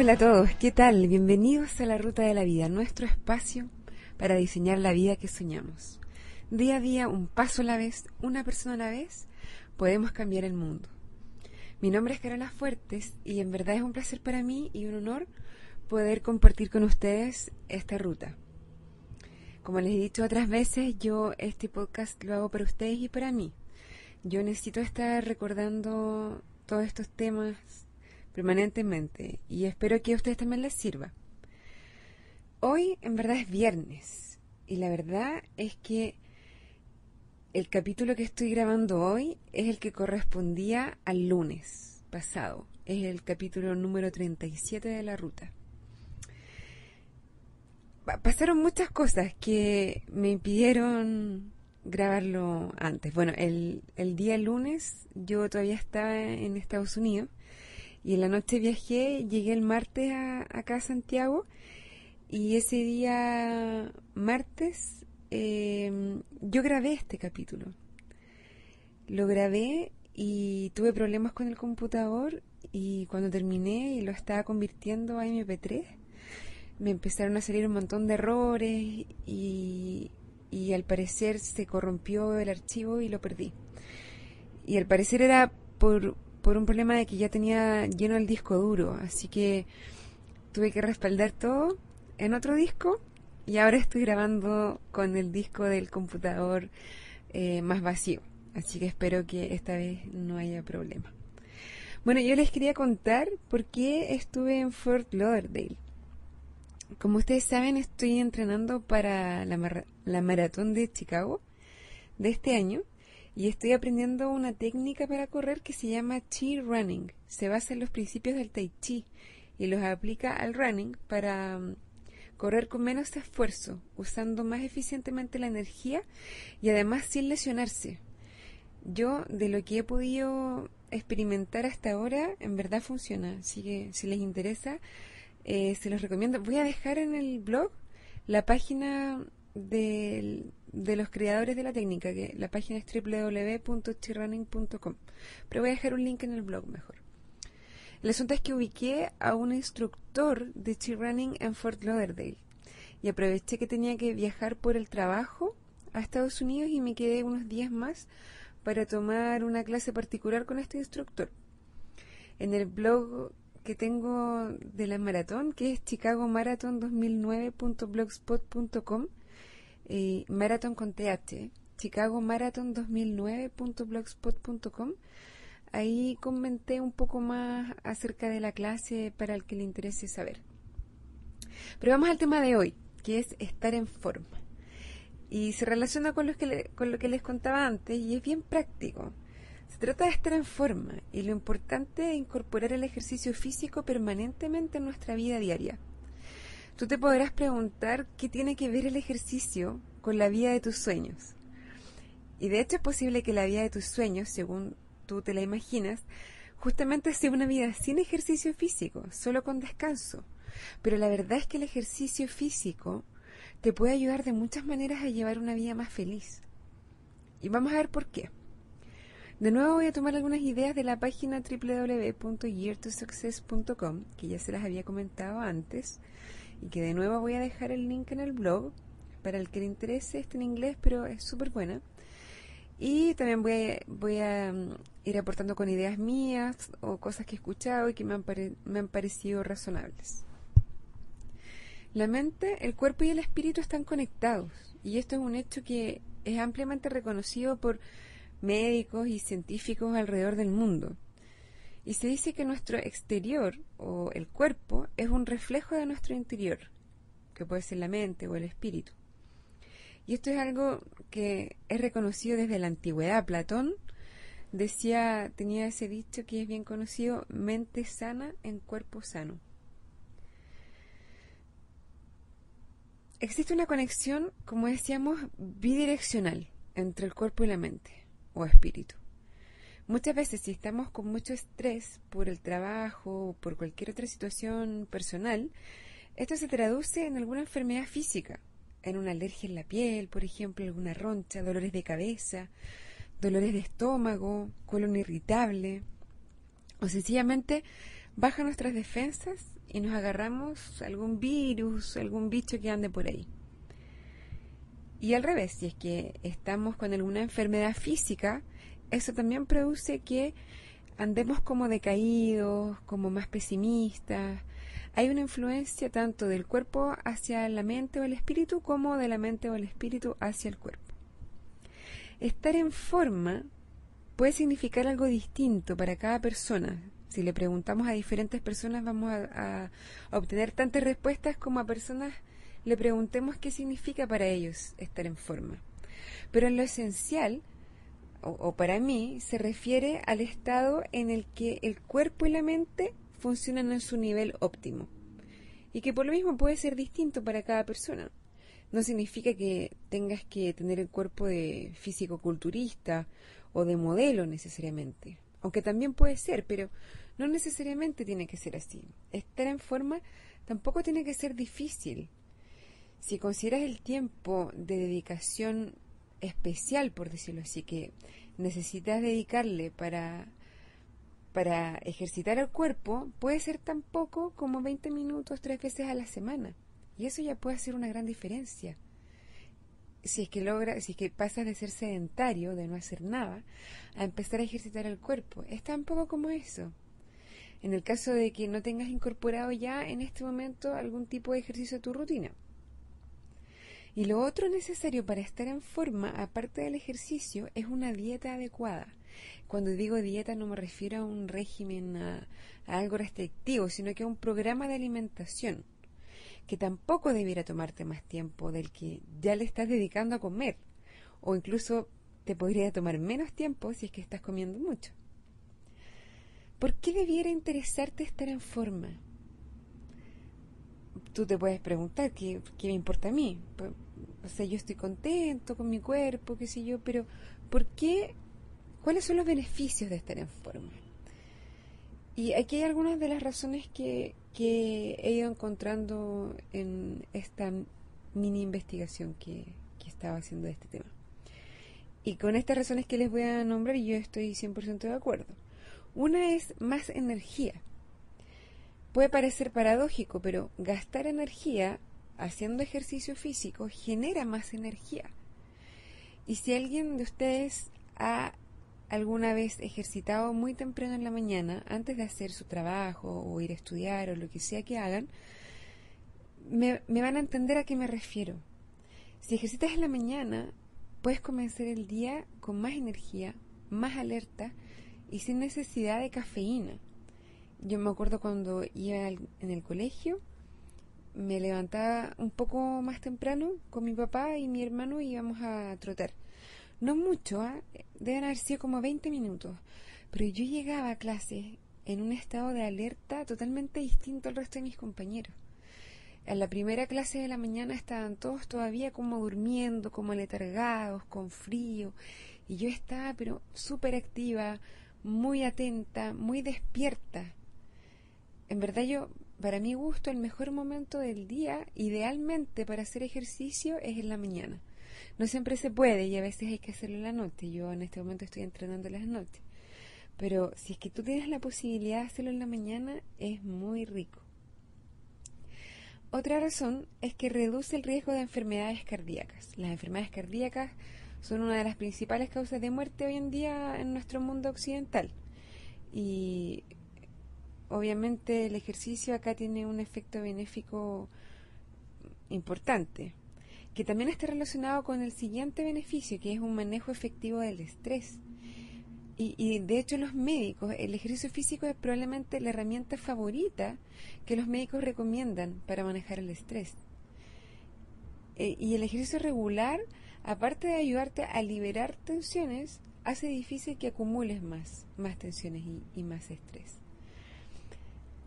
Hola a todos, ¿qué tal? Bienvenidos a la Ruta de la Vida, nuestro espacio para diseñar la vida que soñamos. Día a día, un paso a la vez, una persona a la vez, podemos cambiar el mundo. Mi nombre es Carola Fuertes y en verdad es un placer para mí y un honor poder compartir con ustedes esta ruta. Como les he dicho otras veces, yo este podcast lo hago para ustedes y para mí. Yo necesito estar recordando todos estos temas permanentemente y espero que a ustedes también les sirva. Hoy en verdad es viernes y la verdad es que el capítulo que estoy grabando hoy es el que correspondía al lunes pasado. Es el capítulo número 37 de la ruta. Pasaron muchas cosas que me impidieron grabarlo antes. Bueno, el, el día lunes yo todavía estaba en Estados Unidos y en la noche viajé, llegué el martes a, acá a Santiago y ese día martes em, yo grabé este capítulo. Lo grabé y tuve problemas con el computador y cuando terminé y lo estaba convirtiendo a MP3 me empezaron a salir un montón de errores y, y al parecer se corrompió el archivo y lo perdí. Y al parecer era por, por un problema de que ya tenía lleno el disco duro, así que tuve que respaldar todo en otro disco y ahora estoy grabando con el disco del computador eh, más vacío, así que espero que esta vez no haya problema. Bueno, yo les quería contar por qué estuve en Fort Lauderdale. Como ustedes saben, estoy entrenando para la, la maratón de Chicago de este año y estoy aprendiendo una técnica para correr que se llama Chi Running. Se basa en los principios del Tai Chi y los aplica al running para mm, correr con menos esfuerzo, usando más eficientemente la energía y además sin lesionarse. Yo, de lo que he podido experimentar hasta ahora, en verdad funciona. Así que si les interesa, eh, se los recomiendo. Voy a dejar en el blog la página del, de los creadores de la técnica, que la página es www.chirrunning.com. Pero voy a dejar un link en el blog mejor. El asunto es que ubiqué a un instructor de Running en Fort Lauderdale y aproveché que tenía que viajar por el trabajo a Estados Unidos y me quedé unos días más para tomar una clase particular con este instructor. En el blog que tengo de la maratón, que es chicagomarathon2009.blogspot.com, eh, Marathon con TH, Chicago Marathon 2009.blogspot.com. Ahí comenté un poco más acerca de la clase para el que le interese saber. Pero vamos al tema de hoy, que es estar en forma. Y se relaciona con, con lo que les contaba antes y es bien práctico. Se trata de estar en forma y lo importante es incorporar el ejercicio físico permanentemente en nuestra vida diaria. Tú te podrás preguntar qué tiene que ver el ejercicio con la vida de tus sueños. Y de hecho es posible que la vida de tus sueños, según tú te la imaginas, justamente sea una vida sin ejercicio físico, solo con descanso. Pero la verdad es que el ejercicio físico te puede ayudar de muchas maneras a llevar una vida más feliz. Y vamos a ver por qué. De nuevo voy a tomar algunas ideas de la página www.yeartosuccess.com, que ya se las había comentado antes, y que de nuevo voy a dejar el link en el blog para el que le interese, está en inglés, pero es súper buena. Y también voy a, mm, ir aportando con ideas mías o cosas que he escuchado y que me han parecido razonables. La mente, el cuerpo y el espíritu están conectados y esto es un hecho que es ampliamente reconocido por médicos y científicos alrededor del mundo. Y se dice que nuestro exterior o el cuerpo es un reflejo de nuestro interior, que puede ser la mente o el espíritu. Y esto es algo que es reconocido desde la antigüedad. Platón decía, tenía ese dicho que es bien conocido, mente sana en cuerpo sano. Existe una conexión, como decíamos, bidireccional entre el cuerpo y la mente o espíritu. Muchas veces si estamos con mucho estrés por el trabajo o por cualquier otra situación personal, esto se traduce en alguna enfermedad física, en una alergia en la piel, por ejemplo, alguna roncha, dolores de cabeza, dolores de estómago, colon irritable, o sencillamente baja nuestras defensas y nos agarramos algún virus, algún bicho que ande por ahí. Y al revés, si es que estamos con alguna enfermedad física, eso también produce que andemos como decaídos, como más pesimistas. Hay una influencia tanto del cuerpo hacia la mente o el espíritu como de la mente o el espíritu hacia el cuerpo. Estar en forma puede significar algo distinto para cada persona. Si le preguntamos a diferentes personas vamos a, obtener tantas respuestas como a personas le preguntemos qué significa para ellos estar en forma. Pero en lo esencial, o, para mí, se refiere al estado en el que el cuerpo y la mente funcionan en su nivel óptimo. Y que por lo mismo puede ser distinto para cada persona. No significa que tengas que tener el cuerpo de físico-culturista o de modelo necesariamente. Aunque también puede ser, pero no necesariamente tiene que ser así. Estar en forma tampoco tiene que ser difícil. Si consideras el tiempo de dedicación especial, por decirlo así, que necesitas dedicarle para, para ejercitar el cuerpo, puede ser tan poco como 20 minutos tres veces a la semana. Y eso ya puede hacer una gran diferencia. Si es que logra, si es que pasas de ser sedentario, de no hacer nada, a empezar a ejercitar el cuerpo. Es tan poco como eso. En el caso de que no tengas incorporado ya en este momento algún tipo de ejercicio a tu rutina. Y lo otro necesario para estar en forma, aparte del ejercicio, es una dieta adecuada. Cuando digo dieta no me refiero a un régimen, a, algo restrictivo, sino que a un programa de alimentación, que tampoco debiera tomarte más tiempo del que ya le estás dedicando a comer, o incluso te podría tomar menos tiempo si es que estás comiendo mucho. ¿Por qué debiera interesarte estar en forma? Tú te puedes preguntar, ¿qué, qué me importa a mí? o sea, yo estoy contento con mi cuerpo, qué sé yo, pero ¿por qué? ¿Cuáles son los beneficios de estar en forma? Y aquí hay algunas de las razones que, he ido encontrando en esta mini investigación que, que estaba haciendo de este tema. Y con estas razones que les voy a nombrar, yo estoy 100% de acuerdo. Una es más energía. Puede parecer paradójico, pero gastar energía haciendo ejercicio físico genera más energía. Y si alguien de ustedes ha alguna vez ejercitado muy temprano en la mañana, antes de hacer su trabajo o ir a estudiar o lo que sea que hagan, me, van a entender a qué me refiero. Si ejercitas en la mañana, puedes comenzar el día con más energía, más alerta y sin necesidad de cafeína. Yo me acuerdo cuando iba en el colegio, me levantaba un poco más temprano con mi papá y mi hermano y íbamos a trotar. No mucho, ¿eh? deben haber sido como 20 minutos, pero yo llegaba a clase en un estado de alerta totalmente distinto al resto de mis compañeros. En la primera clase de la mañana estaban todos todavía como durmiendo, como letargados, con frío, y yo estaba pero súper activa, muy atenta, muy despierta. En verdad yo para mi gusto, el mejor momento del día, idealmente para hacer ejercicio, es en la mañana. No siempre se puede y a veces hay que hacerlo en la noche. Yo en este momento estoy entrenando en las noches. Pero si es que tú tienes la posibilidad de hacerlo en la mañana, es muy rico. Otra razón es que reduce el riesgo de enfermedades cardíacas. Las enfermedades cardíacas son una de las principales causas de muerte hoy en día en nuestro mundo occidental. Y obviamente el ejercicio acá tiene un efecto benéfico importante, que también está relacionado con el siguiente beneficio, que es un manejo efectivo del estrés. Y, de hecho los médicos, el ejercicio físico es probablemente la herramienta favorita que los médicos recomiendan para manejar el estrés. E, y el ejercicio regular, aparte de ayudarte a liberar tensiones, hace difícil que acumules más, más tensiones y más estrés.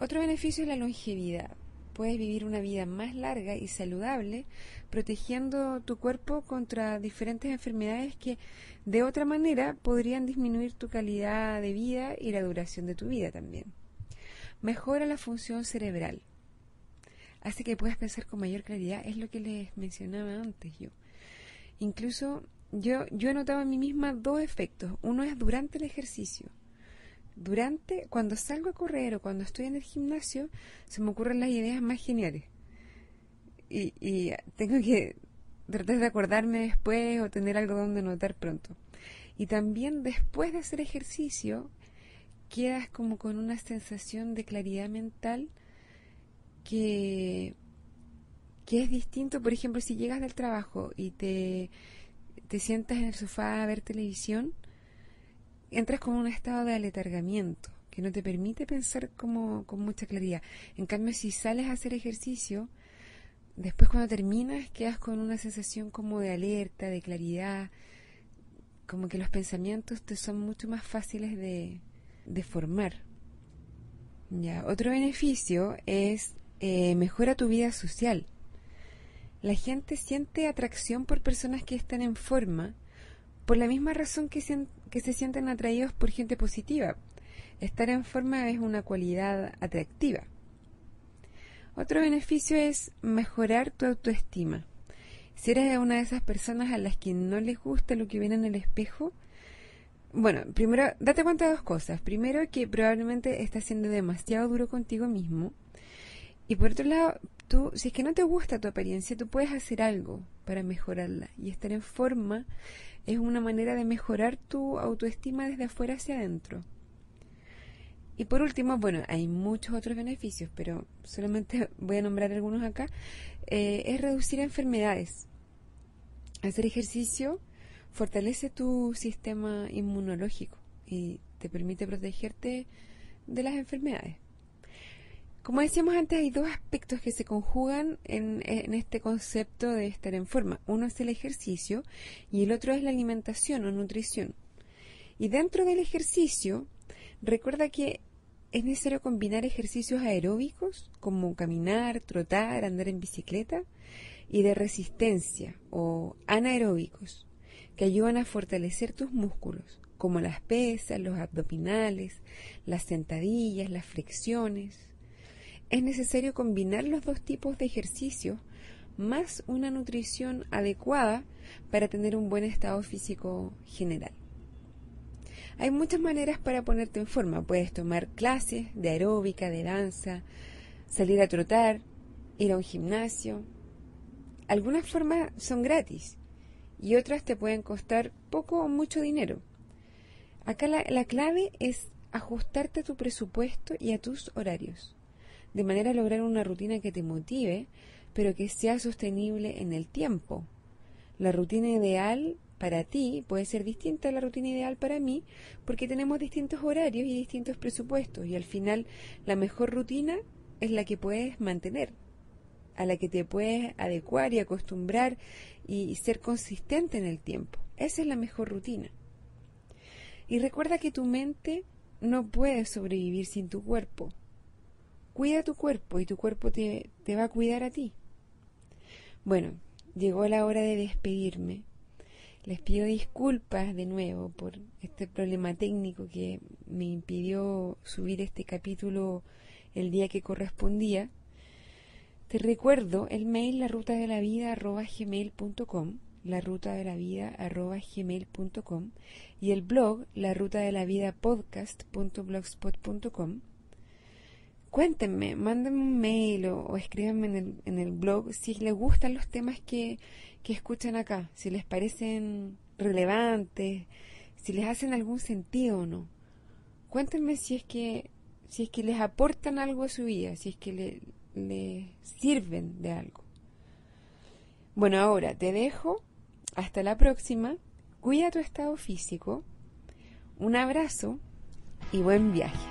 Otro beneficio es la longevidad. Puedes vivir una vida más larga y saludable, protegiendo tu cuerpo contra diferentes enfermedades que de otra manera podrían disminuir tu calidad de vida y la duración de tu vida también. Mejora la función cerebral. Hace que puedas pensar con mayor claridad, es lo que les mencionaba antes yo. Incluso yo, yo he notado en mí misma dos efectos. Uno es durante el ejercicio durante, cuando salgo a correr o cuando estoy en el gimnasio, se me ocurren las ideas más geniales. Y, y tengo que tratar de acordarme después o tener algo donde notar pronto. Y también después de hacer ejercicio, quedas como con una sensación de claridad mental que, que es distinto. Por ejemplo, si llegas del trabajo y te, te sientas en el sofá a ver televisión, entras como en un estado de aletargamiento que no te permite pensar como con mucha claridad. En cambio, si sales a hacer ejercicio, después cuando terminas quedas con una sensación como de alerta, de claridad, como que los pensamientos te son mucho más fáciles de, de formar. Ya, otro beneficio es eh, mejora tu vida social. La gente siente atracción por personas que están en forma por la misma razón que, se sienten atraídos por gente positiva. Estar en forma es una cualidad atractiva. Otro beneficio es mejorar tu autoestima. Si eres una de esas personas a las que no les gusta lo que ven en el espejo, bueno, primero, date cuenta de dos cosas. Primero, que probablemente estás siendo demasiado duro contigo mismo. Y por otro lado, tú, si es que no te gusta tu apariencia, tú puedes hacer algo para mejorarla. Y estar en forma es una manera de mejorar tu autoestima desde afuera hacia adentro. Y por último, bueno, hay muchos otros beneficios, pero solamente voy a nombrar algunos acá. Eh, es reducir enfermedades. Hacer ejercicio fortalece tu sistema inmunológico y te permite protegerte de las enfermedades. Como decíamos antes, hay dos aspectos que se conjugan en, este concepto de estar en forma. Uno es el ejercicio y el otro es la alimentación o nutrición. Y dentro del ejercicio, recuerda que es necesario combinar ejercicios aeróbicos como caminar, trotar, andar en bicicleta y de resistencia o anaeróbicos que ayudan a fortalecer tus músculos, como las pesas, los abdominales, las sentadillas, las flexiones. Es necesario combinar los dos tipos de ejercicios más una nutrición adecuada para tener un buen estado físico general. Hay muchas maneras para ponerte en forma. Puedes tomar clases de aeróbica, de danza, salir a trotar, ir a un gimnasio. Algunas formas son gratis y otras te pueden costar poco o mucho dinero. Acá la, clave es ajustarte a tu presupuesto y a tus horarios, de manera a lograr una rutina que te motive, pero que sea sostenible en el tiempo. La rutina ideal para ti puede ser distinta a la rutina ideal para mí porque tenemos distintos horarios y distintos presupuestos y al final la mejor rutina es la que puedes mantener a la que te puedes adecuar y acostumbrar y ser consistente en el tiempo. Esa es la mejor rutina. Y recuerda que tu mente no puede sobrevivir sin tu cuerpo. Cuida tu cuerpo y tu cuerpo te, te va a cuidar a ti. Bueno, llegó la hora de despedirme. Les pido disculpas de nuevo por este problema técnico que me impidió subir este capítulo el día que correspondía. Te recuerdo el mail la ruta de la vida la ruta de la vida gmail.com y el blog la ruta de la vida podcast.blogspot.com. Cuéntenme, mándenme un mail o, escríbanme en el, en el, blog si les gustan los temas que, que escuchan acá, si les parecen relevantes, si les hacen algún sentido o no. Cuéntenme si es que si es que les aportan algo a su vida, si es que le, le sirven de algo. Bueno, ahora te dejo. Hasta la próxima. Cuida tu estado físico. Un abrazo y buen viaje.